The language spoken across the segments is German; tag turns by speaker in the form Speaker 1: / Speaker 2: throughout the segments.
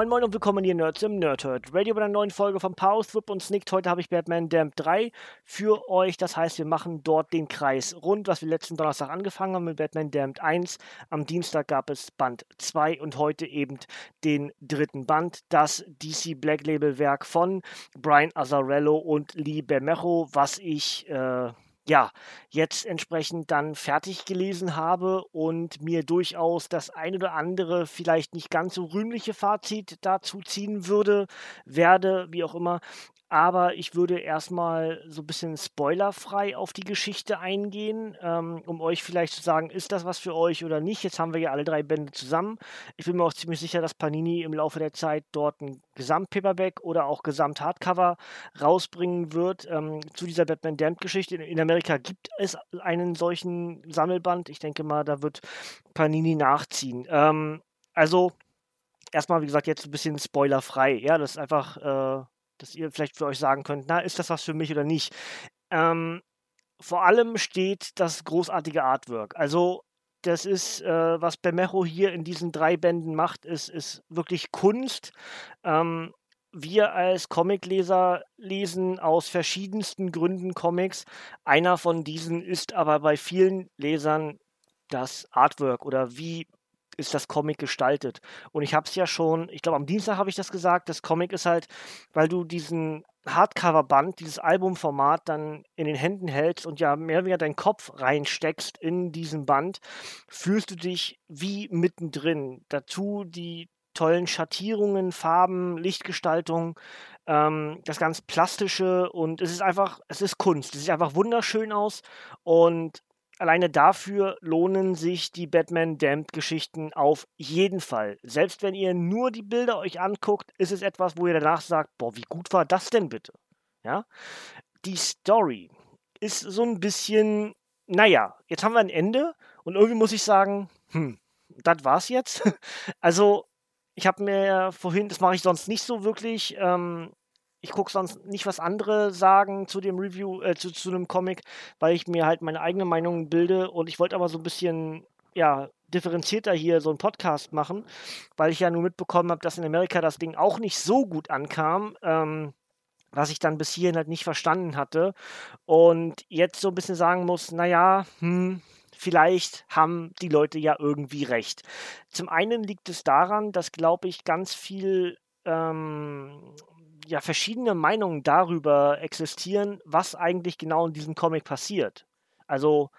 Speaker 1: Moin Moin und willkommen hier Nerds im Nerdhurt. Radio bei einer neuen Folge von Power Whip und Snicked. Heute habe ich Batman Damp 3 für euch. Das heißt, wir machen dort den Kreis rund, was wir letzten Donnerstag angefangen haben mit Batman Damned 1. Am Dienstag gab es Band 2 und heute eben den dritten Band, das DC Black Label Werk von Brian Azzarello und Lee Bermejo, was ich äh, ja, jetzt entsprechend dann fertig gelesen habe und mir durchaus das ein oder andere vielleicht nicht ganz so rühmliche Fazit dazu ziehen würde, werde, wie auch immer. Aber ich würde erstmal so ein bisschen spoilerfrei auf die Geschichte eingehen, ähm, um euch vielleicht zu sagen, ist das was für euch oder nicht. Jetzt haben wir ja alle drei Bände zusammen. Ich bin mir auch ziemlich sicher, dass Panini im Laufe der Zeit dort ein Gesamt-Paperback oder auch Gesamt-Hardcover rausbringen wird ähm, zu dieser Batman Damned-Geschichte. In, in Amerika gibt es einen solchen Sammelband. Ich denke mal, da wird Panini nachziehen. Ähm, also erstmal, wie gesagt, jetzt ein bisschen spoilerfrei. Ja, das ist einfach, äh, dass ihr vielleicht für euch sagen könnt, na, ist das was für mich oder nicht. Ähm, vor allem steht das großartige Artwork. Also das ist, äh, was Bermejo hier in diesen drei Bänden macht, ist, ist wirklich Kunst. Ähm, wir als Comicleser lesen aus verschiedensten Gründen Comics. Einer von diesen ist aber bei vielen Lesern das Artwork oder wie ist das Comic gestaltet. Und ich habe es ja schon, ich glaube am Dienstag habe ich das gesagt, das Comic ist halt, weil du diesen Hardcover-Band, dieses Albumformat dann in den Händen hältst und ja mehr oder weniger deinen Kopf reinsteckst in diesen Band, fühlst du dich wie mittendrin. Dazu die tollen Schattierungen, Farben, Lichtgestaltung, ähm, das ganz plastische und es ist einfach, es ist Kunst. Es sieht einfach wunderschön aus und alleine dafür lohnen sich die Batman Damned Geschichten auf jeden Fall. Selbst wenn ihr nur die Bilder euch anguckt, ist es etwas, wo ihr danach sagt, boah, wie gut war das denn bitte? Ja? Die Story ist so ein bisschen, naja, jetzt haben wir ein Ende und irgendwie muss ich sagen, hm, das war's jetzt. also, ich habe mir vorhin, das mache ich sonst nicht so wirklich, ähm, ich gucke sonst nicht, was andere sagen zu dem Review, äh, zu, zu einem Comic, weil ich mir halt meine eigene Meinung bilde und ich wollte aber so ein bisschen, ja, differenzierter hier so einen Podcast machen, weil ich ja nur mitbekommen habe, dass in Amerika das Ding auch nicht so gut ankam. Ähm, was ich dann bis hierhin halt nicht verstanden hatte. Und jetzt so ein bisschen sagen muss, naja, hm, vielleicht haben die Leute ja irgendwie recht. Zum einen liegt es daran, dass, glaube ich, ganz viel ähm, ja verschiedene Meinungen darüber existieren, was eigentlich genau in diesem Comic passiert. Also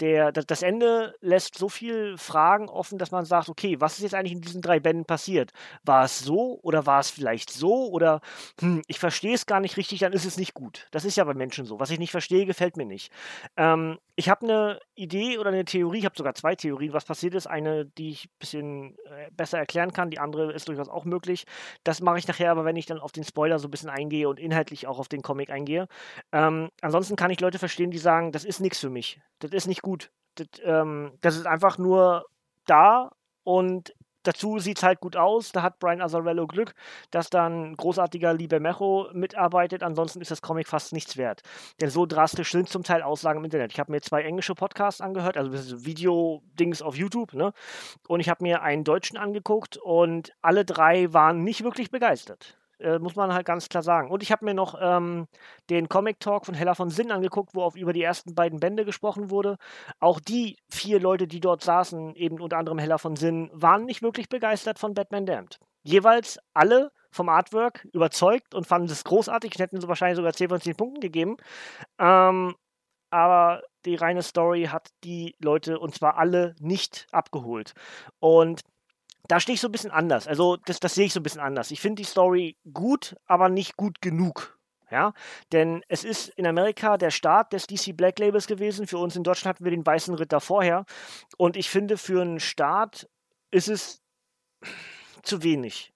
Speaker 1: der, das Ende lässt so viel Fragen offen, dass man sagt, okay, was ist jetzt eigentlich in diesen drei Bänden passiert? War es so oder war es vielleicht so oder hm, ich verstehe es gar nicht richtig, dann ist es nicht gut. Das ist ja bei Menschen so. Was ich nicht verstehe, gefällt mir nicht. Ähm, ich habe eine Idee oder eine Theorie, ich habe sogar zwei Theorien, was passiert ist. Eine, die ich ein bisschen äh, besser erklären kann, die andere ist durchaus auch möglich. Das mache ich nachher aber, wenn ich dann auf den Spoiler so ein bisschen eingehe und inhaltlich auch auf den Comic eingehe. Ähm, ansonsten kann ich Leute verstehen, die sagen, das ist nichts für mich. Das ist nicht gut. Das, ähm, das ist einfach nur da und dazu sieht es halt gut aus. Da hat Brian Azzarello Glück, dass dann großartiger Liebe Mecho mitarbeitet. Ansonsten ist das Comic fast nichts wert. Denn so drastisch sind zum Teil Aussagen im Internet. Ich habe mir zwei englische Podcasts angehört, also Video-Dings auf YouTube, ne? Und ich habe mir einen deutschen angeguckt und alle drei waren nicht wirklich begeistert. Äh, muss man halt ganz klar sagen. Und ich habe mir noch ähm, den Comic Talk von Hella von Sinn angeguckt, wo auf über die ersten beiden Bände gesprochen wurde. Auch die vier Leute, die dort saßen, eben unter anderem Hella von Sinn, waren nicht wirklich begeistert von Batman Damned. Jeweils alle vom Artwork überzeugt und fanden es großartig. Ich hätte sie wahrscheinlich sogar 10 von 10 Punkten gegeben. Ähm, aber die reine Story hat die Leute, und zwar alle, nicht abgeholt. Und da stehe ich so ein bisschen anders. Also, das, das sehe ich so ein bisschen anders. Ich finde die Story gut, aber nicht gut genug. Ja, denn es ist in Amerika der Start des DC Black Labels gewesen. Für uns in Deutschland hatten wir den Weißen Ritter vorher. Und ich finde, für einen Start ist es zu wenig.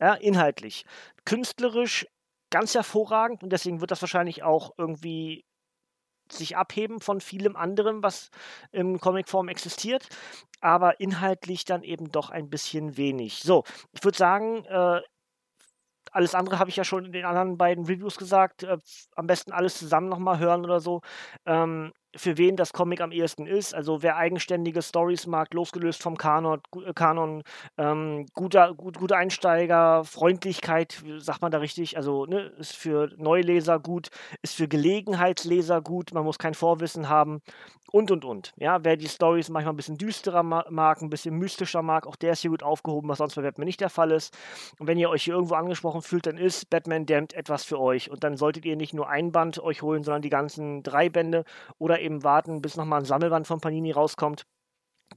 Speaker 1: Ja, inhaltlich. Künstlerisch ganz hervorragend und deswegen wird das wahrscheinlich auch irgendwie sich abheben von vielem anderem, was in Comicform existiert, aber inhaltlich dann eben doch ein bisschen wenig. So, ich würde sagen, äh, alles andere habe ich ja schon in den anderen beiden Reviews gesagt. Äh, am besten alles zusammen nochmal hören oder so. Ähm, für wen das Comic am ehesten ist. Also wer eigenständige Stories mag, losgelöst vom Kanon, äh, Kanon ähm, guter, gut, gute Einsteiger, Freundlichkeit, sagt man da richtig, also ne, ist für Neuleser gut, ist für Gelegenheitsleser gut, man muss kein Vorwissen haben und und und. Ja, wer die Stories manchmal ein bisschen düsterer mag, ein bisschen mystischer mag, auch der ist hier gut aufgehoben, was sonst bei Batman nicht der Fall ist. Und wenn ihr euch hier irgendwo angesprochen fühlt, dann ist Batman Damned etwas für euch. Und dann solltet ihr nicht nur ein Band euch holen, sondern die ganzen drei Bände oder eben warten, bis nochmal ein Sammelband von Panini rauskommt.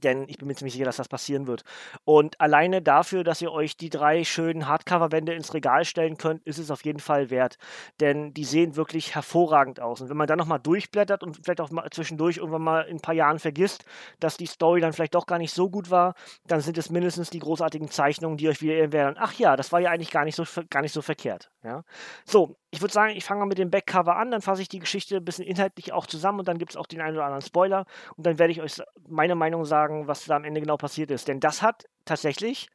Speaker 1: Denn ich bin mir ziemlich sicher, dass das passieren wird. Und alleine dafür, dass ihr euch die drei schönen Hardcover-Wände ins Regal stellen könnt, ist es auf jeden Fall wert. Denn die sehen wirklich hervorragend aus. Und wenn man dann nochmal durchblättert und vielleicht auch mal zwischendurch irgendwann mal in ein paar Jahren vergisst, dass die Story dann vielleicht doch gar nicht so gut war, dann sind es mindestens die großartigen Zeichnungen, die euch wieder erinnern, ach ja, das war ja eigentlich gar nicht so, gar nicht so verkehrt. Ja? So, ich würde sagen, ich fange mal mit dem Backcover an, dann fasse ich die Geschichte ein bisschen inhaltlich auch zusammen und dann gibt es auch den einen oder anderen Spoiler und dann werde ich euch meine Meinung sagen, was da am Ende genau passiert ist. Denn das hat tatsächlich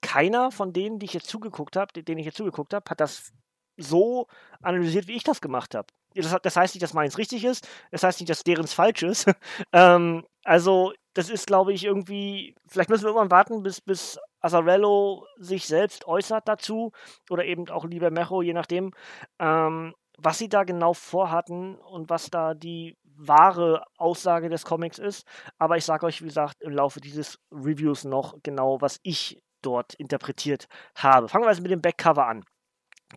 Speaker 1: keiner von denen, die ich jetzt zugeguckt habe, denen ich jetzt zugeguckt habe, hat das so analysiert, wie ich das gemacht habe. Das, das, heißt nicht, dass meins richtig ist, das heißt nicht, dass derens falsch ist. ähm, also, das ist, glaube ich, irgendwie, vielleicht müssen wir irgendwann warten, bis, bis Azarello sich selbst äußert dazu oder eben auch lieber Mecho, je nachdem, ähm, was sie da genau vorhatten und was da die wahre Aussage des Comics ist. Aber ich sage euch, wie gesagt, im Laufe dieses Reviews noch genau, was ich dort interpretiert habe. Fangen wir also mit dem Backcover an.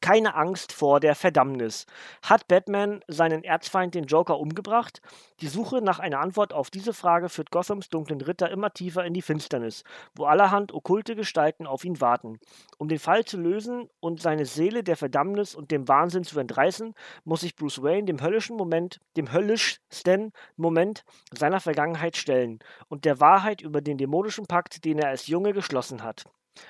Speaker 1: Keine Angst vor der Verdammnis. Hat Batman seinen Erzfeind, den Joker, umgebracht? Die Suche nach einer Antwort auf diese Frage führt Gothams dunklen Ritter immer tiefer in die Finsternis, wo allerhand okkulte Gestalten auf ihn warten. Um den Fall zu lösen und seine Seele der Verdammnis und dem Wahnsinn zu entreißen, muss sich Bruce Wayne dem höllischen Moment, dem höllischsten Moment seiner Vergangenheit stellen und der Wahrheit über den dämonischen Pakt, den er als Junge geschlossen hat.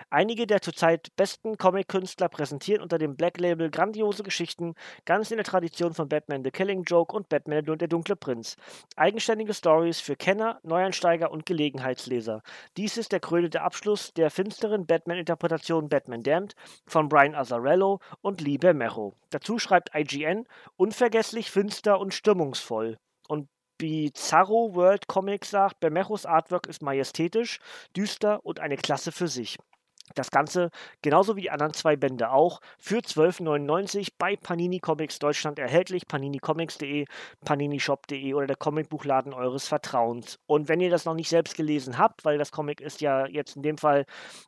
Speaker 1: Einige der zurzeit besten Comic-Künstler präsentieren unter dem Black Label grandiose Geschichten, ganz in der Tradition von Batman The Killing Joke und Batman und der dunkle Prinz. Eigenständige Stories für Kenner, Neueinsteiger und Gelegenheitsleser. Dies ist der krönende Abschluss der finsteren Batman-Interpretation Batman Damned von Brian Azzarello und Lee Bermejo. Dazu schreibt IGN unvergesslich, finster und stimmungsvoll. Und Bizarro World Comics sagt, Bermejos Artwork ist majestätisch, düster und eine Klasse für sich. Das Ganze, genauso wie die anderen zwei Bände auch, für 12,99 bei Panini Comics Deutschland erhältlich. paninicomics.de, paninishop.de oder der Comicbuchladen eures Vertrauens. Und wenn ihr das noch nicht selbst gelesen habt, weil das Comic ist ja jetzt in dem Fall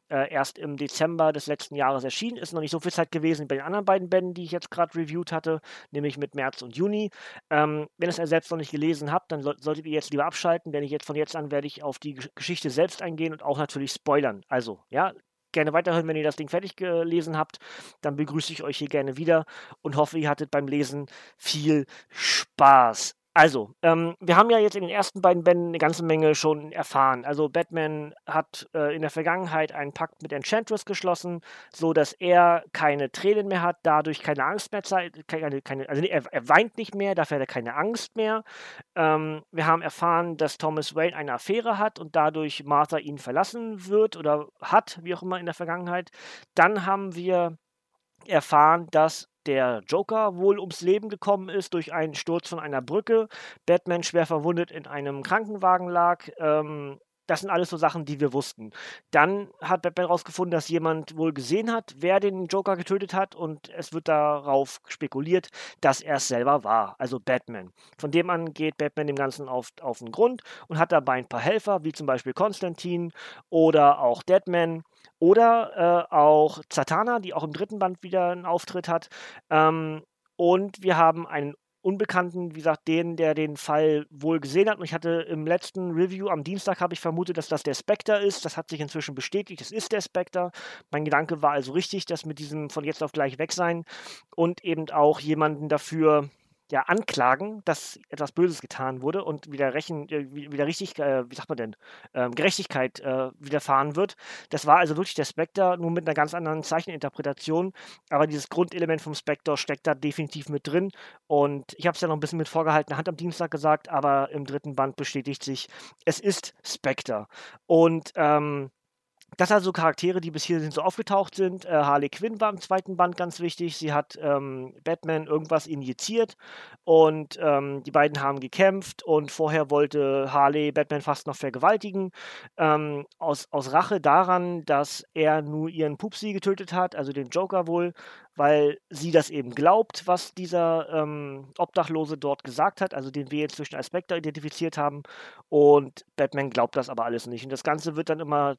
Speaker 1: äh, erst im Dezember des letzten Jahres erschienen, ist noch nicht so viel Zeit gewesen bei den anderen beiden Bänden, die ich jetzt gerade reviewed hatte, nämlich mit März und Juni. Ähm, wenn ihr es selbst noch nicht gelesen habt, dann so solltet ihr jetzt lieber abschalten, denn ich jetzt von jetzt an werde ich auf die Geschichte selbst eingehen und auch natürlich spoilern. Also, ja, gerne weiterhören, wenn ihr das Ding fertig gelesen habt. Dann begrüße ich euch hier gerne wieder und hoffe, ihr hattet beim Lesen viel Spaß. Also, ähm, wir haben ja jetzt in den ersten beiden Bänden eine ganze Menge schon erfahren. Also, Batman hat äh, in der Vergangenheit einen Pakt mit Enchantress geschlossen, so dass er keine Tränen mehr hat, dadurch keine Angst mehr zeigt, keine, keine, also er, er, weint nicht mehr, dafür hat er keine Angst mehr. Ähm, wir haben erfahren, dass Thomas Wayne eine Affäre hat und dadurch Martha ihn verlassen wird oder hat, wie auch immer in der Vergangenheit. Dann haben wir erfahren, dass der Joker wohl ums Leben gekommen ist durch einen Sturz von einer Brücke, Batman schwer verwundet in einem Krankenwagen lag. Ähm, das sind alles so Sachen, die wir wussten. Dann hat Batman herausgefunden, dass jemand wohl gesehen hat, wer den Joker getötet hat und es wird darauf spekuliert, dass er es selber war, also Batman. Von dem an geht Batman dem Ganzen auf, auf den Grund und hat dabei ein paar Helfer, wie zum Beispiel Konstantin oder auch Deadman oder äh, auch Zatanna, die auch im dritten Band wieder einen Auftritt hat. Ähm, und wir haben einen Unbekannten, wie gesagt, den, der den Fall wohl gesehen hat. Und ich hatte im letzten Review am Dienstag habe ich vermutet, dass das der Spectre ist. Das hat sich inzwischen bestätigt. Es ist der Spectre. Mein Gedanke war also richtig, dass mit diesem von jetzt auf gleich weg sein und eben auch jemanden dafür ja, anklagen, dass etwas Böses getan wurde und wieder, Rechen, äh, wieder richtig, äh, wie sagt man denn, ähm, Gerechtigkeit äh, widerfahren wird. Das war also wirklich der Spectre, nur mit einer ganz anderen Zeicheninterpretation. Aber dieses Grundelement vom Spectre steckt da definitiv mit drin. Und ich habe es ja noch ein bisschen mit vorgehaltener Hand am Dienstag gesagt, aber im dritten Band bestätigt sich, es ist Spectre. Und ähm, das sind also Charaktere, die bis hierhin so aufgetaucht sind. Äh, Harley Quinn war im zweiten Band ganz wichtig. Sie hat ähm, Batman irgendwas injiziert und ähm, die beiden haben gekämpft und vorher wollte Harley Batman fast noch vergewaltigen. Ähm, aus, aus Rache daran, dass er nur ihren Pupsi getötet hat, also den Joker wohl, weil sie das eben glaubt, was dieser ähm, Obdachlose dort gesagt hat, also den wir jetzt zwischen als Spectre identifiziert haben. Und Batman glaubt das aber alles nicht. Und das Ganze wird dann immer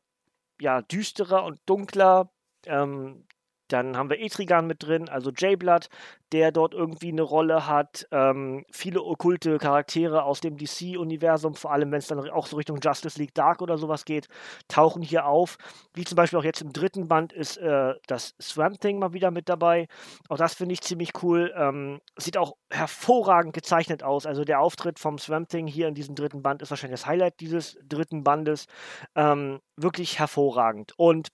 Speaker 1: ja, düsterer und dunkler. Ähm, dann haben wir Etrigan mit drin, also J-Blood, der dort irgendwie eine Rolle hat. Ähm, viele okkulte Charaktere aus dem DC-Universum, vor allem wenn es dann auch so Richtung Justice League Dark oder sowas geht, tauchen hier auf. Wie zum Beispiel auch jetzt im dritten Band ist äh, das Swamp Thing mal wieder mit dabei. Auch das finde ich ziemlich cool. Ähm, sieht auch hervorragend gezeichnet aus. Also der Auftritt vom Swamp Thing hier in diesem dritten Band ist wahrscheinlich das Highlight dieses dritten Bandes. Ähm, wirklich hervorragend. Und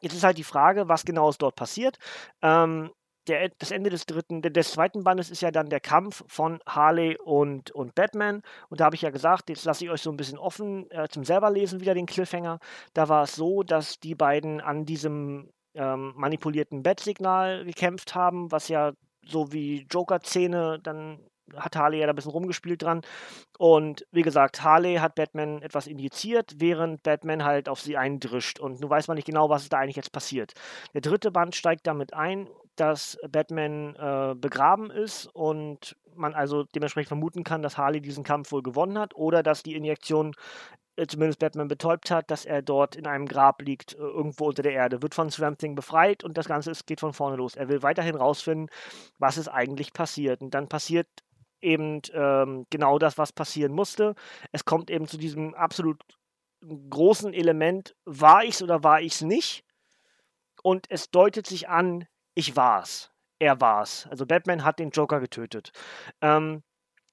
Speaker 1: Jetzt ist halt die Frage, was genau ist dort passiert. Ähm, der, das Ende des dritten, des zweiten Bandes ist ja dann der Kampf von Harley und, und Batman. Und da habe ich ja gesagt, jetzt lasse ich euch so ein bisschen offen äh, zum selberlesen wieder den Cliffhanger. Da war es so, dass die beiden an diesem ähm, manipulierten Bat-Signal gekämpft haben, was ja so wie Joker-Szene dann hat Harley ja da ein bisschen rumgespielt dran. Und wie gesagt, Harley hat Batman etwas injiziert, während Batman halt auf sie eindrischt. Und nun weiß man nicht genau, was da eigentlich jetzt passiert. Der dritte Band steigt damit ein, dass Batman äh, begraben ist und man also dementsprechend vermuten kann, dass Harley diesen Kampf wohl gewonnen hat oder dass die Injektion äh, zumindest Batman betäubt hat, dass er dort in einem Grab liegt, äh, irgendwo unter der Erde, wird von Swamp Thing befreit und das Ganze ist, geht von vorne los. Er will weiterhin rausfinden, was ist eigentlich passiert. Und dann passiert eben ähm, genau das, was passieren musste. Es kommt eben zu diesem absolut großen Element, war ich's oder war ich's nicht? Und es deutet sich an, ich war's. Er war's. Also Batman hat den Joker getötet. Ähm,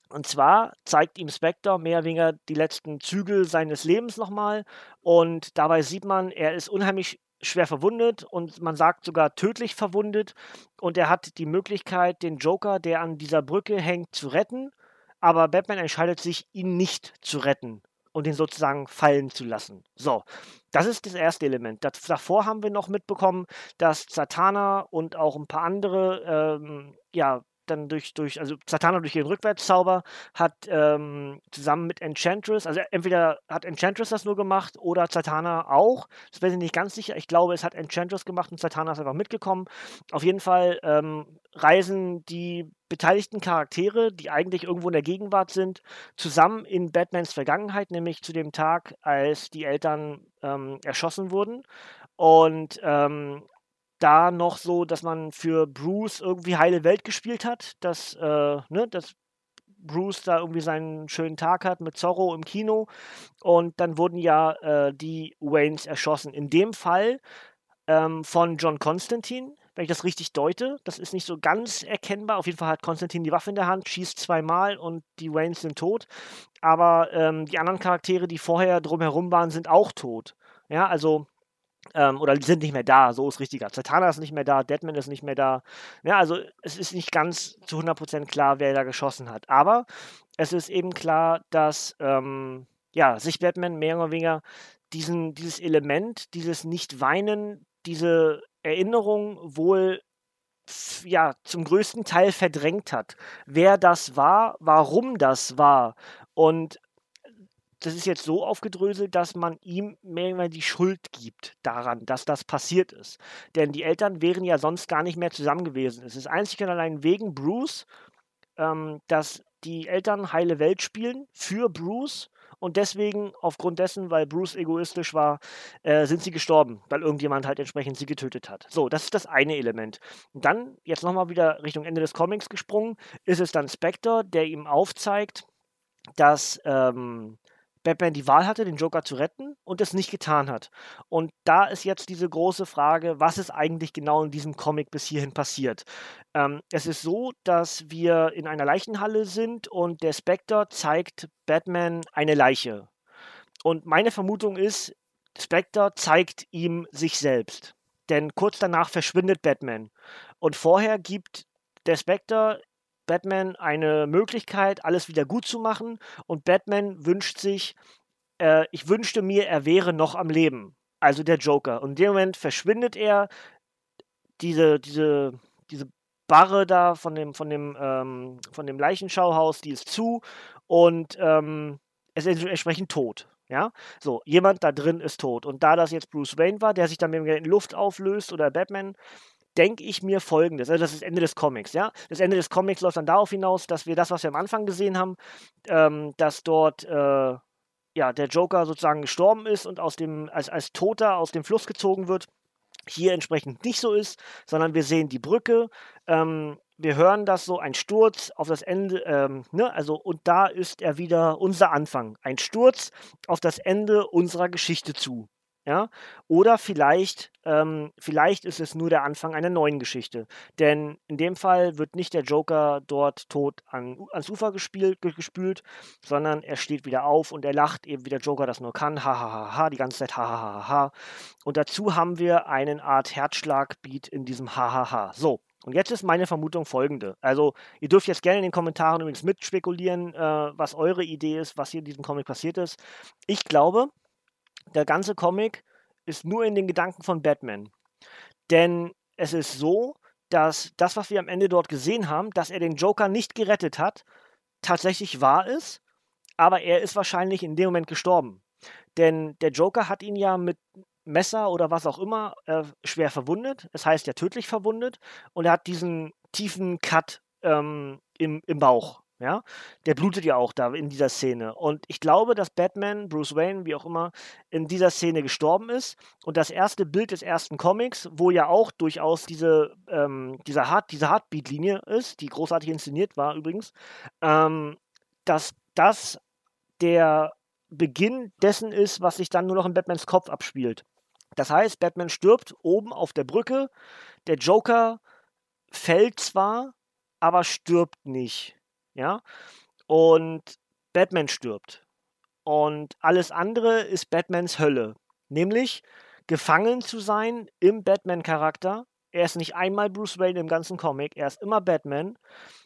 Speaker 1: und zwar zeigt ihm Spectre mehr oder weniger die letzten Zügel seines Lebens nochmal. Und dabei sieht man, er ist unheimlich schwer verwundet und man sagt sogar tödlich verwundet. Und er hat die Möglichkeit, den Joker, der an dieser Brücke hängt, zu retten. Aber Batman entscheidet sich, ihn nicht zu retten und ihn sozusagen fallen zu lassen. So, das ist das erste Element. Das, davor haben wir noch mitbekommen, dass Satana und auch ein paar andere ähm, ja, dann durch, durch also Satana durch ihren Rückwärtszauber hat ähm, zusammen mit Enchantress, also entweder hat Enchantress das nur gemacht oder Satana auch. Das weiß ich nicht ganz sicher. Ich glaube, es hat Enchantress gemacht und Satana ist einfach mitgekommen. Auf jeden Fall ähm, reisen die beteiligten Charaktere, die eigentlich irgendwo in der Gegenwart sind, zusammen in Batmans Vergangenheit, nämlich zu dem Tag, als die Eltern ähm, erschossen wurden. Und ähm, da noch so, dass man für Bruce irgendwie heile Welt gespielt hat, dass, äh, ne, dass Bruce da irgendwie seinen schönen Tag hat mit Zorro im Kino und dann wurden ja äh, die Waynes erschossen. In dem Fall ähm, von John Constantine, wenn ich das richtig deute. Das ist nicht so ganz erkennbar. Auf jeden Fall hat Constantine die Waffe in der Hand, schießt zweimal und die Waynes sind tot. Aber ähm, die anderen Charaktere, die vorher drumherum waren, sind auch tot. Ja, also ähm, oder sind nicht mehr da, so ist richtiger. Zatanna ist nicht mehr da, Deadman ist nicht mehr da. Ja, also es ist nicht ganz zu 100% klar, wer da geschossen hat. Aber es ist eben klar, dass ähm, ja, sich Batman mehr oder weniger diesen, dieses Element, dieses Nicht-Weinen, diese Erinnerung wohl ja, zum größten Teil verdrängt hat. Wer das war, warum das war und das ist jetzt so aufgedröselt, dass man ihm mehr die Schuld gibt daran, dass das passiert ist. Denn die Eltern wären ja sonst gar nicht mehr zusammen gewesen. Es ist einzig und allein wegen Bruce, ähm, dass die Eltern heile Welt spielen für Bruce und deswegen, aufgrund dessen, weil Bruce egoistisch war, äh, sind sie gestorben, weil irgendjemand halt entsprechend sie getötet hat. So, das ist das eine Element. Und dann, jetzt nochmal wieder Richtung Ende des Comics gesprungen, ist es dann Spectre, der ihm aufzeigt, dass ähm, Batman die Wahl hatte, den Joker zu retten und es nicht getan hat. Und da ist jetzt diese große Frage, was ist eigentlich genau in diesem Comic bis hierhin passiert? Ähm, es ist so, dass wir in einer Leichenhalle sind und der Spectre zeigt Batman eine Leiche. Und meine Vermutung ist, Spectre zeigt ihm sich selbst. Denn kurz danach verschwindet Batman. Und vorher gibt der Spectre Batman eine Möglichkeit, alles wieder gut zu machen. Und Batman wünscht sich, äh, ich wünschte mir, er wäre noch am Leben. Also der Joker. Und in dem Moment verschwindet er. Diese, diese, diese Barre da von dem, von dem, ähm, von dem Leichenschauhaus, die ist zu und ähm, es ist entsprechend tot. Ja, so, jemand da drin ist tot. Und da das jetzt Bruce Wayne war, der sich dann in Luft auflöst oder Batman, denke ich mir folgendes. Also das ist das Ende des Comics, ja. Das Ende des Comics läuft dann darauf hinaus, dass wir das, was wir am Anfang gesehen haben, ähm, dass dort äh, ja, der Joker sozusagen gestorben ist und aus dem, als, als Toter aus dem Fluss gezogen wird. Hier entsprechend nicht so ist, sondern wir sehen die Brücke, ähm, wir hören das so, ein Sturz auf das Ende, ähm, ne, also und da ist er wieder unser Anfang. Ein Sturz auf das Ende unserer Geschichte zu. Ja? Oder vielleicht, ähm, vielleicht ist es nur der Anfang einer neuen Geschichte. Denn in dem Fall wird nicht der Joker dort tot an, ans Ufer gespielt, gespült, sondern er steht wieder auf und er lacht eben, wie der Joker das nur kann. Ha, ha, ha, ha, die ganze Zeit ha, ha, ha, ha. Und dazu haben wir eine Art Herzschlagbeat in diesem ha, ha, ha. So. Und jetzt ist meine Vermutung folgende. Also, ihr dürft jetzt gerne in den Kommentaren übrigens mitspekulieren, äh, was eure Idee ist, was hier in diesem Comic passiert ist. Ich glaube, der ganze Comic ist nur in den Gedanken von Batman. Denn es ist so, dass das, was wir am Ende dort gesehen haben, dass er den Joker nicht gerettet hat, tatsächlich wahr ist, aber er ist wahrscheinlich in dem Moment gestorben. Denn der Joker hat ihn ja mit Messer oder was auch immer äh, schwer verwundet, das heißt ja tödlich verwundet, und er hat diesen tiefen Cut ähm, im, im Bauch. Ja, der blutet ja auch da in dieser Szene. Und ich glaube, dass Batman, Bruce Wayne, wie auch immer, in dieser Szene gestorben ist. Und das erste Bild des ersten Comics, wo ja auch durchaus diese, ähm, diese, Heart, diese Heartbeat-Linie ist, die großartig inszeniert war übrigens, ähm, dass das der Beginn dessen ist, was sich dann nur noch in Batmans Kopf abspielt. Das heißt, Batman stirbt oben auf der Brücke, der Joker fällt zwar, aber stirbt nicht ja. Und Batman stirbt. Und alles andere ist Batmans Hölle. Nämlich gefangen zu sein im Batman-Charakter. Er ist nicht einmal Bruce Wayne im ganzen Comic, er ist immer Batman.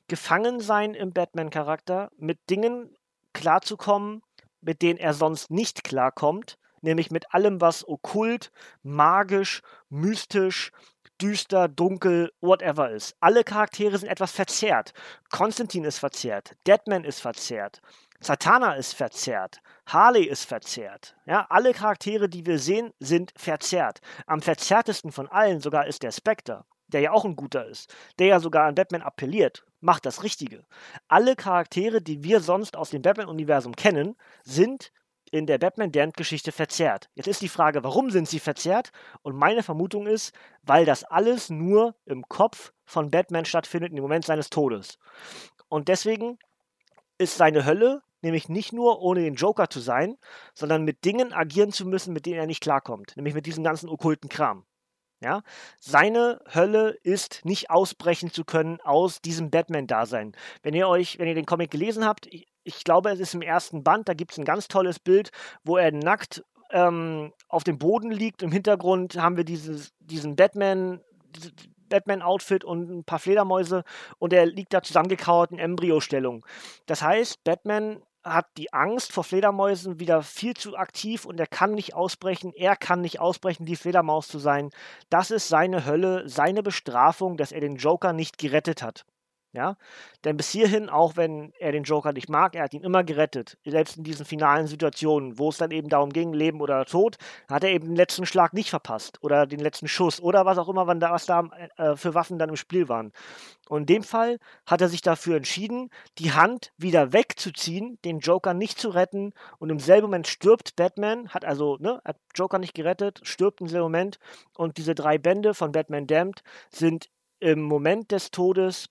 Speaker 1: Gefangen sein im Batman-Charakter, mit Dingen klarzukommen, mit denen er sonst nicht klarkommt. Nämlich mit allem, was okkult, magisch, mystisch, düster, dunkel, whatever ist. Alle Charaktere sind etwas verzerrt. Konstantin ist verzerrt, Deadman ist verzerrt, Satana ist verzerrt, Harley ist verzerrt. Ja, alle Charaktere, die wir sehen, sind verzerrt. Am verzerrtesten von allen sogar ist der Spectre, der ja auch ein guter ist, der ja sogar an Batman appelliert, macht das Richtige. Alle Charaktere, die wir sonst aus dem Batman-Universum kennen, sind in der Batman-Damned-Geschichte verzerrt. Jetzt ist die Frage, warum sind sie verzerrt? Und meine Vermutung ist, weil das alles nur im Kopf von Batman stattfindet im Moment seines Todes. Und deswegen ist seine Hölle nämlich nicht nur ohne den Joker zu sein, sondern mit Dingen agieren zu müssen, mit denen er nicht klarkommt, nämlich mit diesem ganzen okkulten Kram. Ja? Seine Hölle ist nicht ausbrechen zu können aus diesem Batman-Dasein. Wenn ihr euch, wenn ihr den Comic gelesen habt, ich, ich glaube, es ist im ersten Band, da gibt es ein ganz tolles Bild, wo er nackt ähm, auf dem Boden liegt. Im Hintergrund haben wir dieses, diesen Batman, Batman-Outfit und ein paar Fledermäuse und er liegt da zusammengekauert in Embryostellung. Das heißt, Batman hat die Angst vor Fledermäusen wieder viel zu aktiv und er kann nicht ausbrechen. Er kann nicht ausbrechen, die Fledermaus zu sein. Das ist seine Hölle, seine Bestrafung, dass er den Joker nicht gerettet hat. Ja, denn bis hierhin, auch wenn er den Joker nicht mag, er hat ihn immer gerettet. Selbst in diesen finalen Situationen, wo es dann eben darum ging, Leben oder Tod, hat er eben den letzten Schlag nicht verpasst oder den letzten Schuss oder was auch immer, was da äh, für Waffen dann im Spiel waren. Und in dem Fall hat er sich dafür entschieden, die Hand wieder wegzuziehen, den Joker nicht zu retten und im selben Moment stirbt Batman, hat also, ne, hat Joker nicht gerettet, stirbt im selben Moment und diese drei Bände von Batman Damned sind im Moment des Todes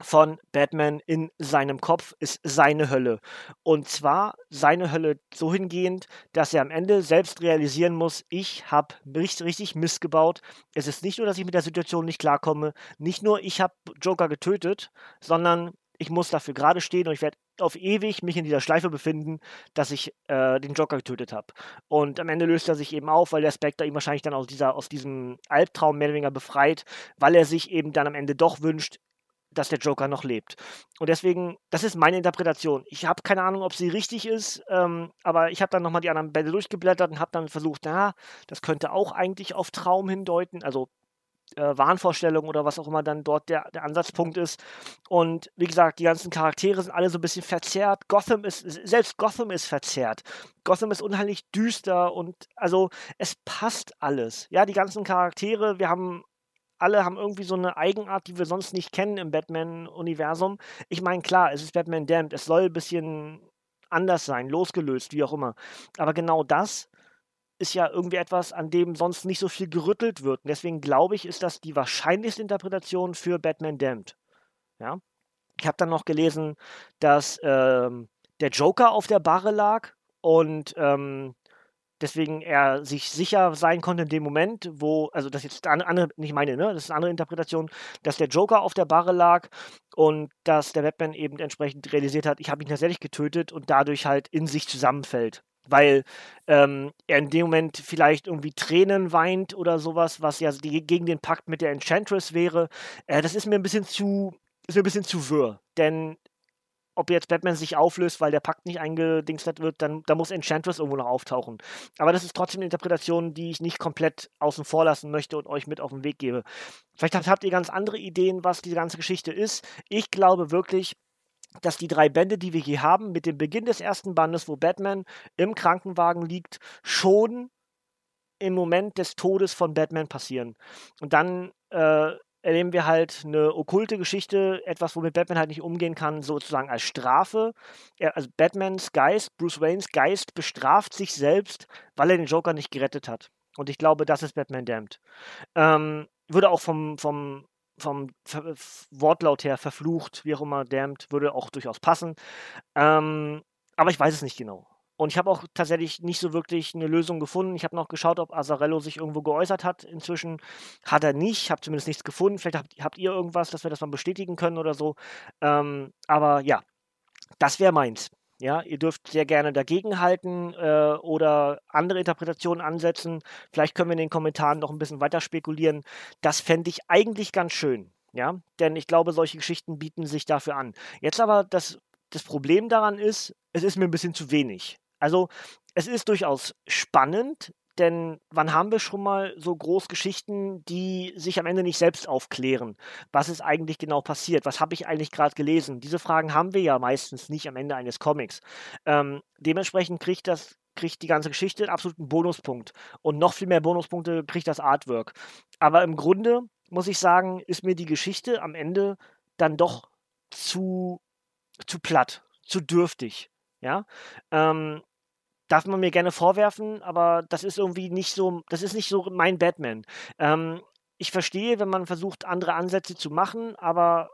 Speaker 1: von Batman in seinem Kopf ist seine Hölle. Und zwar seine Hölle so hingehend, dass er am Ende selbst realisieren muss, ich habe richtig, richtig missgebaut. Es ist nicht nur, dass ich mit der Situation nicht klarkomme, nicht nur ich habe Joker getötet, sondern ich muss dafür gerade stehen und ich werde auf ewig mich in dieser Schleife befinden, dass ich äh, den Joker getötet habe. Und am Ende löst er sich eben auf, weil der Spectre ihn wahrscheinlich dann aus, dieser, aus diesem Albtraum mehr oder weniger befreit, weil er sich eben dann am Ende doch wünscht, dass der Joker noch lebt. Und deswegen, das ist meine Interpretation. Ich habe keine Ahnung, ob sie richtig ist, ähm, aber ich habe dann nochmal die anderen Bälle durchgeblättert und habe dann versucht, na, das könnte auch eigentlich auf Traum hindeuten, also äh, Wahnvorstellung oder was auch immer dann dort der, der Ansatzpunkt ist. Und wie gesagt, die ganzen Charaktere sind alle so ein bisschen verzerrt. Gotham ist, selbst Gotham ist verzerrt. Gotham ist unheimlich düster und also es passt alles. Ja, die ganzen Charaktere, wir haben alle haben irgendwie so eine Eigenart, die wir sonst nicht kennen im Batman-Universum. Ich meine, klar, es ist Batman Damned, es soll ein bisschen anders sein, losgelöst, wie auch immer. Aber genau das ist ja irgendwie etwas, an dem sonst nicht so viel gerüttelt wird. Und deswegen glaube ich, ist das die wahrscheinlichste Interpretation für Batman Damned. Ja? Ich habe dann noch gelesen, dass ähm, der Joker auf der Barre lag und ähm, deswegen er sich sicher sein konnte in dem Moment, wo, also das ist jetzt eine andere, nicht meine, ne, das ist eine andere Interpretation, dass der Joker auf der Barre lag und dass der Batman eben entsprechend realisiert hat, ich habe ihn tatsächlich getötet und dadurch halt in sich zusammenfällt. Weil ähm, er in dem Moment vielleicht irgendwie Tränen weint oder sowas, was ja gegen den Pakt mit der Enchantress wäre. Äh, das ist mir ein bisschen zu, ist mir ein bisschen zu wirr. Denn ob jetzt Batman sich auflöst, weil der Pakt nicht eingedingst wird, dann da muss Enchantress irgendwo noch auftauchen. Aber das ist trotzdem eine Interpretation, die ich nicht komplett außen vor lassen möchte und euch mit auf den Weg gebe. Vielleicht habt ihr ganz andere Ideen, was diese ganze Geschichte ist. Ich glaube wirklich, dass die drei Bände, die wir hier haben, mit dem Beginn des ersten Bandes, wo Batman im Krankenwagen liegt, schon im Moment des Todes von Batman passieren. Und dann äh, erleben wir halt eine okkulte Geschichte, etwas, womit Batman halt nicht umgehen kann, sozusagen als Strafe. Er, also Batmans Geist, Bruce Waynes Geist bestraft sich selbst, weil er den Joker nicht gerettet hat. Und ich glaube, das ist Batman Damned. Ähm, würde auch vom, vom, vom Wortlaut her verflucht, wie auch immer, Damned, würde auch durchaus passen. Ähm, aber ich weiß es nicht genau. Und ich habe auch tatsächlich nicht so wirklich eine Lösung gefunden. Ich habe noch geschaut, ob Azarello sich irgendwo geäußert hat. Inzwischen hat er nicht. Ich habe zumindest nichts gefunden. Vielleicht habt, habt, ihr irgendwas, dass wir das mal bestätigen können oder so. Ähm, aber ja, das wäre meins. Ja, ihr dürft sehr gerne dagegenhalten äh, oder andere Interpretationen ansetzen. Vielleicht können wir in den Kommentaren noch ein bisschen weiter spekulieren. Das fände ich eigentlich ganz schön. Ja, denn ich glaube, solche Geschichten bieten sich dafür an. Jetzt aber das, das Problem daran ist, es ist mir ein bisschen zu wenig. Also es ist durchaus spannend, denn wann haben wir schon mal so Großgeschichten, die sich am Ende nicht selbst aufklären? Was ist eigentlich genau passiert? Was habe ich eigentlich gerade gelesen? Diese Fragen haben wir ja meistens nicht am Ende eines Comics. Ähm, dementsprechend kriegt das kriegt die ganze Geschichte einen absoluten Bonuspunkt. Und noch viel mehr Bonuspunkte kriegt das Artwork. Aber im Grunde, muss ich sagen, ist mir die Geschichte am Ende dann doch zu, zu platt, zu dürftig. Ja. Ähm, darf man mir gerne vorwerfen, aber das ist irgendwie nicht so, das ist nicht so mein Batman. Ähm, ich verstehe, wenn man versucht, andere Ansätze zu machen, aber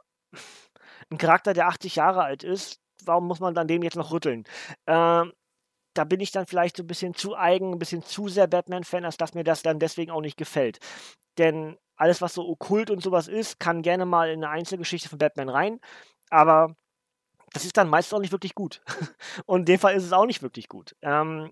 Speaker 1: ein Charakter, der 80 Jahre alt ist, warum muss man dann dem jetzt noch rütteln? Ähm, da bin ich dann vielleicht so ein bisschen zu eigen, ein bisschen zu sehr Batman-Fan, als dass mir das dann deswegen auch nicht gefällt. Denn alles, was so okkult und sowas ist, kann gerne mal in eine Einzelgeschichte von Batman rein, aber das ist dann meistens auch nicht wirklich gut. Und in dem Fall ist es auch nicht wirklich gut. Ähm,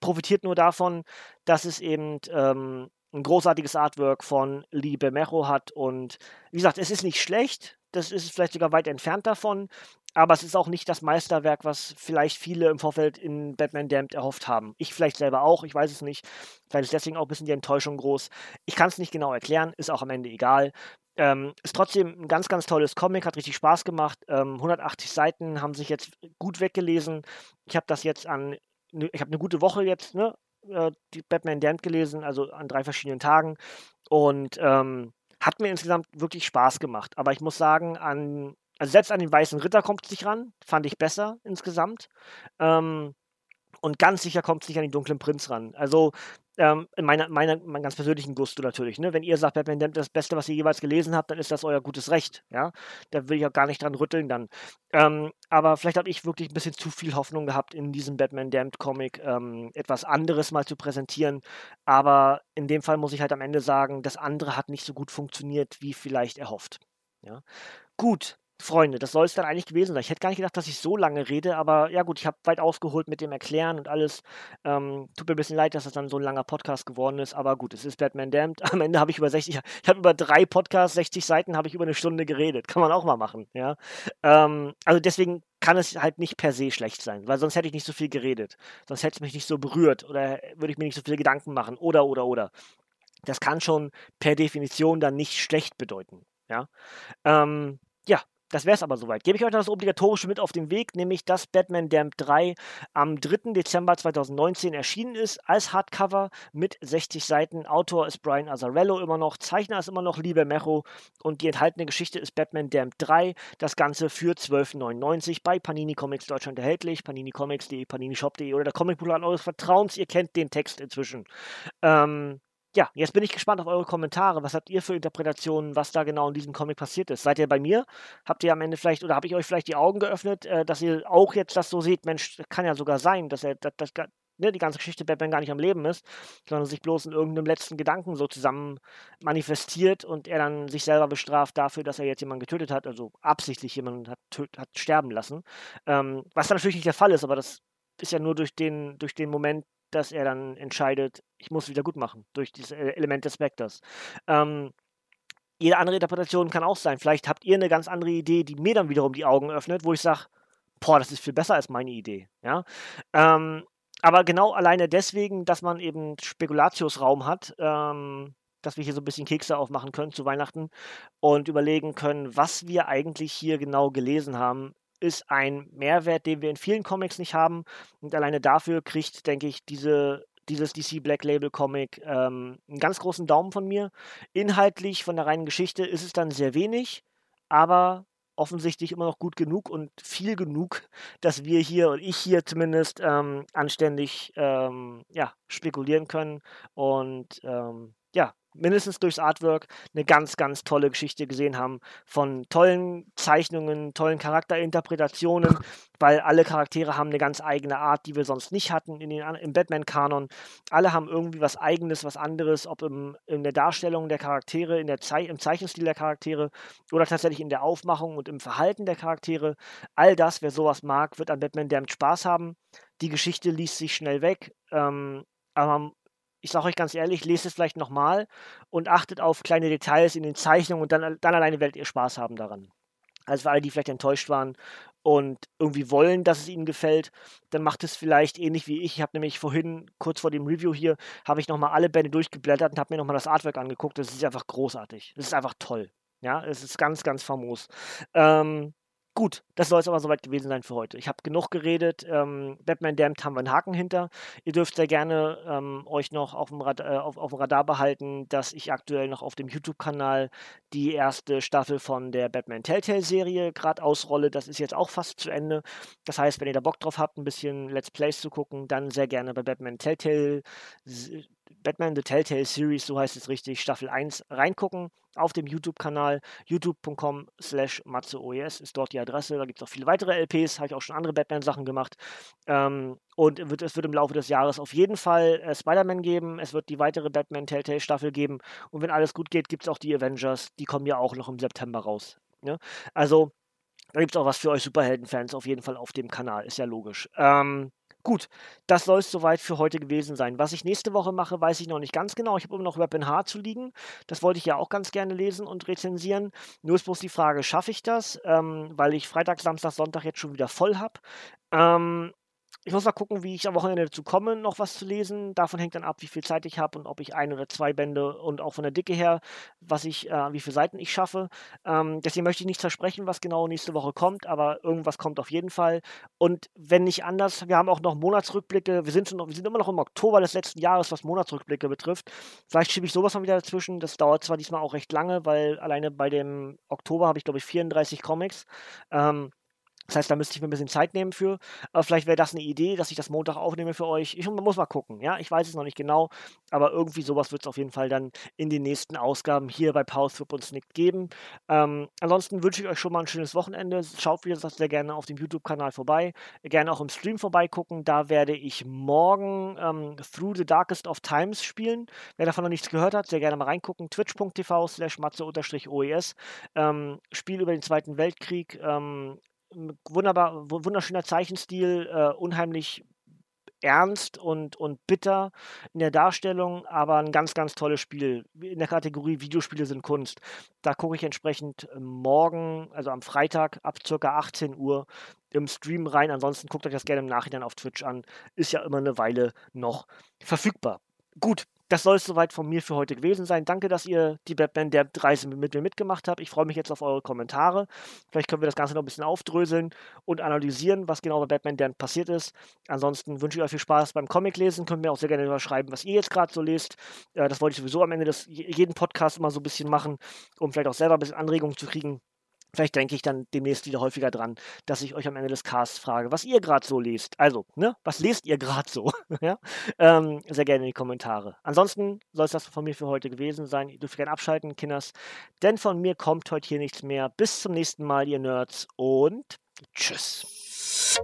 Speaker 1: profitiert nur davon, dass es eben ähm, ein großartiges Artwork von Lee Bermejo hat. Und wie gesagt, es ist nicht schlecht. Das ist vielleicht sogar weit entfernt davon. Aber es ist auch nicht das Meisterwerk, was vielleicht viele im Vorfeld in Batman Damned erhofft haben. Ich vielleicht selber auch, ich weiß es nicht. Vielleicht ist deswegen auch ein bisschen die Enttäuschung groß. Ich kann es nicht genau erklären, ist auch am Ende egal. Ähm, ist trotzdem ein ganz, ganz tolles Comic, hat richtig Spaß gemacht. Ähm, 180 Seiten haben sich jetzt gut weggelesen. Ich habe das jetzt an, ne, ich habe eine gute Woche jetzt, ne, äh, die Batman Damned gelesen, also an drei verschiedenen Tagen. Und ähm, hat mir insgesamt wirklich Spaß gemacht. Aber ich muss sagen, an, also selbst an den Weißen Ritter kommt es nicht ran. Fand ich besser insgesamt. Ähm, und ganz sicher kommt es nicht an den Dunklen Prinz ran. Also ähm, in meiner, meiner, meinem ganz persönlichen Gusto natürlich. Ne? Wenn ihr sagt, Batman Damned das Beste, was ihr jeweils gelesen habt, dann ist das euer gutes Recht. Ja? Da will ich auch gar nicht dran rütteln dann. Ähm, aber vielleicht habe ich wirklich ein bisschen zu viel Hoffnung gehabt, in diesem Batman Damned Comic ähm, etwas anderes mal zu präsentieren. Aber in dem Fall muss ich halt am Ende sagen, das andere hat nicht so gut funktioniert, wie vielleicht erhofft. Ja? Gut, Freunde, das soll es dann eigentlich gewesen sein. Ich hätte gar nicht gedacht, dass ich so lange rede, aber ja gut, ich habe weit ausgeholt mit dem Erklären und alles. Ähm, tut mir ein bisschen leid, dass das dann so ein langer Podcast geworden ist, aber gut, es ist Batman Damned. Am Ende habe ich über 60, ich habe über drei Podcasts, 60 Seiten, habe ich über eine Stunde geredet. Kann man auch mal machen, ja. Ähm, also deswegen kann es halt nicht per se schlecht sein, weil sonst hätte ich nicht so viel geredet. Sonst hätte es mich nicht so berührt oder würde ich mir nicht so viele Gedanken machen oder, oder, oder. Das kann schon per Definition dann nicht schlecht bedeuten, ja. Ähm, ja, das wäre es aber soweit. Gebe ich euch noch das Obligatorische mit auf den Weg, nämlich dass Batman Damned 3 am 3. Dezember 2019 erschienen ist, als Hardcover mit 60 Seiten. Autor ist Brian Azzarello immer noch, Zeichner ist immer noch Liebe Mecho und die enthaltene Geschichte ist Batman Damned 3. Das Ganze für 12,99 bei Panini Comics Deutschland erhältlich. Panini Comics.de, PaniniShop.de oder der Comicbuchladen eures Vertrauens. Ihr kennt den Text inzwischen. Ähm, ja, jetzt bin ich gespannt auf eure Kommentare. Was habt ihr für Interpretationen, was da genau in diesem Comic passiert ist? Seid ihr bei mir? Habt ihr am Ende vielleicht, oder habe ich euch vielleicht die Augen geöffnet, äh, dass ihr auch jetzt das so seht? Mensch, kann ja sogar sein, dass er, dass, dass, ne, die ganze Geschichte Batman gar nicht am Leben ist, sondern sich bloß in irgendeinem letzten Gedanken so zusammen manifestiert und er dann sich selber bestraft dafür, dass er jetzt jemanden getötet hat, also absichtlich jemanden hat, hat sterben lassen. Ähm, was dann natürlich nicht der Fall ist, aber das ist ja nur durch den, durch den Moment dass er dann entscheidet, ich muss wieder gut machen durch dieses e-, Element des Vectors. Ähm, jede andere Interpretation kann auch sein. Vielleicht habt ihr eine ganz andere Idee, die mir dann wiederum die Augen öffnet, wo ich sage, boah, das ist viel besser als meine Idee. Ja? Ähm, aber genau alleine deswegen, dass man eben Spekulatiusraum hat, ähm, dass wir hier so ein bisschen Kekse aufmachen können zu Weihnachten und überlegen können, was wir eigentlich hier genau gelesen haben, ist ein Mehrwert, den wir in vielen Comics nicht haben. Und alleine dafür kriegt, denke ich, diese, dieses DC Black Label Comic ähm, einen ganz großen Daumen von mir. Inhaltlich, von der reinen Geschichte, ist es dann sehr wenig, aber offensichtlich immer noch gut genug und viel genug, dass wir hier und ich hier zumindest ähm, anständig ähm, ja, spekulieren können und ähm, ja, mindestens durchs Artwork eine ganz, ganz tolle Geschichte gesehen haben von tollen Zeichnungen, tollen Charakterinterpretationen, weil alle Charaktere haben eine ganz eigene Art, die wir sonst nicht hatten in den, im Batman-Kanon. Alle haben irgendwie was Eigenes, was anderes, ob im, in der Darstellung der Charaktere, in der Zei im Zeichenstil der Charaktere oder tatsächlich in der Aufmachung und im Verhalten der Charaktere. All das, wer sowas mag, wird an Batman Damned Spaß haben. Die Geschichte liest sich schnell weg, ähm, aber ich sage euch ganz ehrlich, lest es vielleicht nochmal und achtet auf kleine Details in den Zeichnungen und dann, dann alleine werdet ihr Spaß haben daran. Also für alle, die vielleicht enttäuscht waren und irgendwie wollen, dass es ihnen gefällt, dann macht es vielleicht ähnlich wie ich. Ich habe nämlich vorhin, kurz vor dem Review hier, habe ich nochmal alle Bände durchgeblättert und habe mir nochmal das Artwork angeguckt. Das ist einfach großartig. Das ist einfach toll. Ja, es ist ganz, ganz famos. Ähm, Gut, das soll es aber soweit gewesen sein für heute. Ich habe genug geredet. Ähm, Batman Damned haben wir einen Haken hinter. Ihr dürft sehr gerne ähm, euch noch auf dem, Rad, äh, auf, auf dem Radar behalten, dass ich aktuell noch auf dem YouTube-Kanal die erste Staffel von der Batman Telltale-Serie gerade ausrolle. Das ist jetzt auch fast zu Ende. Das heißt, wenn ihr da Bock drauf habt, ein bisschen Let's Plays zu gucken, dann sehr gerne bei Batman Telltale Batman The Telltale Series, so heißt es richtig, Staffel 1 reingucken auf dem YouTube-Kanal youtube.com slash matzeoes ist dort die Adresse. Da gibt es auch viele weitere LPs, habe ich auch schon andere Batman-Sachen gemacht. Ähm, und wird, es wird im Laufe des Jahres auf jeden Fall äh, Spider-Man geben. Es wird die weitere Batman Telltale Staffel geben. Und wenn alles gut geht, gibt es auch die Avengers. Die kommen ja auch noch im September raus. Ne? Also, da gibt es auch was für euch Superhelden-Fans auf jeden Fall auf dem Kanal. Ist ja logisch. Ähm, Gut, das soll es soweit für heute gewesen sein. Was ich nächste Woche mache, weiß ich noch nicht ganz genau. Ich habe immer noch Weapon H zu liegen. Das wollte ich ja auch ganz gerne lesen und rezensieren. Nur ist bloß die Frage, schaffe ich das? Ähm, weil ich Freitag, Samstag, Sonntag jetzt schon wieder voll habe. Ähm, ich muss mal gucken, wie ich am Wochenende dazu komme, noch was zu lesen. Davon hängt dann ab, wie viel Zeit ich habe und ob ich ein oder zwei Bände und auch von der Dicke her, was ich, äh, wie viele Seiten ich schaffe. Ähm, deswegen möchte ich nicht versprechen, was genau nächste Woche kommt, aber irgendwas kommt auf jeden Fall. Und wenn nicht anders, wir haben auch noch Monatsrückblicke. Wir sind, schon, wir sind immer noch im Oktober des letzten Jahres, was Monatsrückblicke betrifft. Vielleicht schiebe ich sowas mal wieder dazwischen. Das dauert zwar diesmal auch recht lange, weil alleine bei dem Oktober habe ich, glaube ich, 34 Comics. Ähm, das heißt, da müsste ich mir ein bisschen Zeit nehmen für. Aber vielleicht wäre das eine Idee, dass ich das Montag aufnehme für euch. Ich muss mal gucken, ja. Ich weiß es noch nicht genau, aber irgendwie sowas wird es auf jeden Fall dann in den nächsten Ausgaben hier bei Pause und Snick geben. Ähm, ansonsten wünsche ich euch schon mal ein schönes Wochenende. Schaut wieder sehr gerne auf dem YouTube-Kanal vorbei. Gerne auch im Stream vorbeigucken. Da werde ich morgen ähm, Through the Darkest of Times spielen. Wer davon noch nichts gehört hat, sehr gerne mal reingucken. Twitch.tv slash matze-oes. Ähm, Spiel über den Zweiten Weltkrieg. Ähm, wunderbar, wunderschöner Zeichenstil, äh, unheimlich ernst und, und bitter in der Darstellung, aber ein ganz, ganz tolles Spiel. In der Kategorie Videospiele sind Kunst. Da gucke ich entsprechend morgen, also am Freitag ab ca. 18 Uhr im Stream rein. Ansonsten guckt euch das gerne im Nachhinein auf Twitch an. Ist ja immer eine Weile noch verfügbar. Gut, das soll es soweit von mir für heute gewesen sein. Danke, dass ihr die Batman der Reise mit mir mitgemacht habt. Ich freue mich jetzt auf eure Kommentare. Vielleicht können wir das Ganze noch ein bisschen aufdröseln und analysieren, was genau bei Batman der passiert ist. Ansonsten wünsche ich euch viel Spaß beim Comic-Lesen. Könnt mir auch sehr gerne überschreiben, was ihr jetzt gerade so lest. Äh, das wollte ich sowieso am Ende des jeden Podcast immer so ein bisschen machen, um vielleicht auch selber ein bisschen Anregungen zu kriegen. Vielleicht denke ich dann demnächst wieder häufiger dran, dass ich euch am Ende des Casts frage, was ihr gerade so lest. Also, ne, was lest ihr gerade so? ja? Ähm, sehr gerne in die Kommentare. Ansonsten soll es das von mir für heute gewesen sein. Ihr dürft gerne abschalten, Kinders, denn von mir kommt heute hier nichts mehr. Bis zum nächsten Mal, ihr Nerds, und tschüss.